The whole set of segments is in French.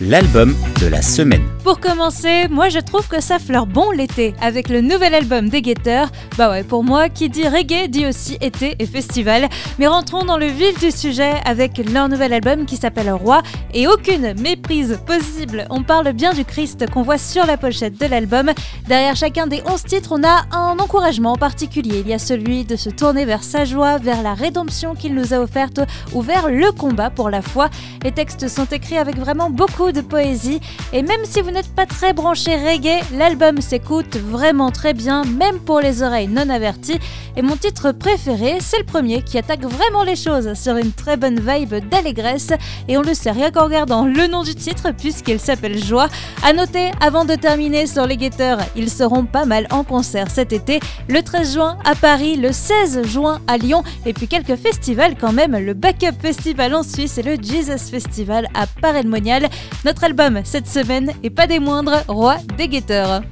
l'album de la semaine. Pour commencer, moi je trouve que ça fleure bon l'été avec le nouvel album des Guetteurs. Bah ouais, pour moi, qui dit reggae dit aussi été et festival. Mais rentrons dans le vif du sujet avec leur nouvel album qui s'appelle Roi et aucune méprise possible. On parle bien du Christ qu'on voit sur la pochette de l'album. Derrière chacun des 11 titres, on a un encouragement en particulier. Il y a celui de se tourner vers sa joie, vers la rédemption qu'il nous a offerte ou vers le combat pour la foi. Les textes sont écrits avec vraiment beaucoup de poésie. Et même si vous n'êtes pas très branché reggae, l'album s'écoute vraiment très bien, même pour les oreilles non averties. Et mon titre préféré, c'est le premier qui attaque vraiment les choses sur une très bonne vibe d'allégresse. Et on le sait rien qu'en regardant le nom du titre, puisqu'il s'appelle Joie. À noter, avant de terminer sur les guetteurs, ils seront pas mal en concert cet été, le 13 juin à Paris, le 16 juin à Lyon, et puis quelques festivals quand même, le Backup Festival en Suisse et le Jesus Festival à Paray-le-Monial. Notre album cette semaine est pas des moindres, Roi des guetteurs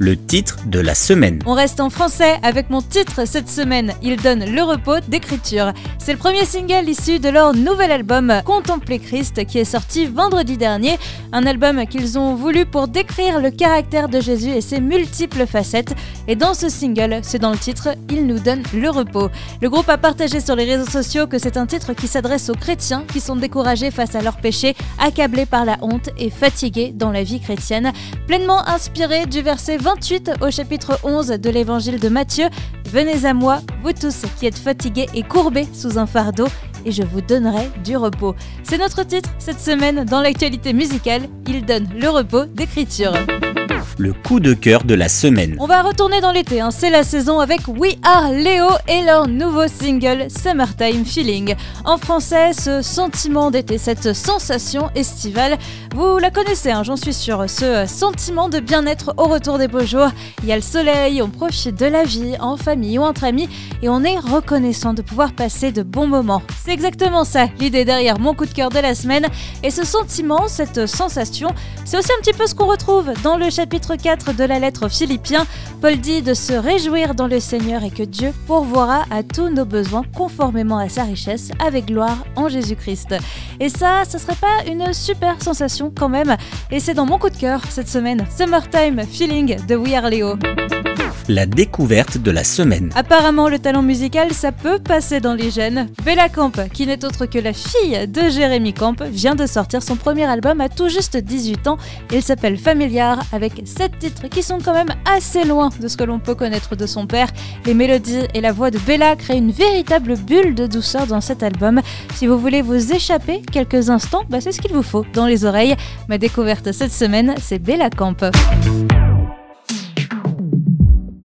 le titre de la semaine. On reste en français avec mon titre cette semaine. Il donne le repos d'écriture. C'est le premier single issu de leur nouvel album Contempler Christ qui est sorti vendredi dernier. Un album qu'ils ont voulu pour décrire le caractère de Jésus et ses multiples facettes. Et dans ce single, c'est dans le titre, il nous donne le repos. Le groupe a partagé sur les réseaux sociaux que c'est un titre qui s'adresse aux chrétiens qui sont découragés face à leurs péchés, accablés par la honte et fatigués dans la vie chrétienne. Pleinement inspiré du verset 20 28 au chapitre 11 de l'évangile de Matthieu. Venez à moi, vous tous qui êtes fatigués et courbés sous un fardeau, et je vous donnerai du repos. C'est notre titre cette semaine dans l'actualité musicale. Il donne le repos d'écriture le coup de cœur de la semaine. On va retourner dans l'été, hein. c'est la saison avec We Are Léo et leur nouveau single Summertime Feeling. En français, ce sentiment d'été, cette sensation estivale, vous la connaissez, hein, j'en suis sûre, ce sentiment de bien-être au retour des beaux jours. Il y a le soleil, on profite de la vie en famille ou entre amis et on est reconnaissant de pouvoir passer de bons moments. C'est exactement ça l'idée derrière mon coup de cœur de la semaine et ce sentiment, cette sensation, c'est aussi un petit peu ce qu'on retrouve dans le chapitre 4 de la lettre aux Philippiens, Paul dit de se réjouir dans le Seigneur et que Dieu pourvoira à tous nos besoins conformément à sa richesse avec gloire en Jésus-Christ. Et ça, ce serait pas une super sensation quand même Et c'est dans mon coup de cœur cette semaine, Summertime Feeling de We Are Leo la découverte de la semaine. Apparemment, le talent musical, ça peut passer dans les gènes. Bella Camp, qui n'est autre que la fille de Jérémy Camp, vient de sortir son premier album à tout juste 18 ans. Il s'appelle Familiar, avec 7 titres qui sont quand même assez loin de ce que l'on peut connaître de son père. Les mélodies et la voix de Bella créent une véritable bulle de douceur dans cet album. Si vous voulez vous échapper quelques instants, bah c'est ce qu'il vous faut dans les oreilles. Ma découverte cette semaine, c'est Bella Camp.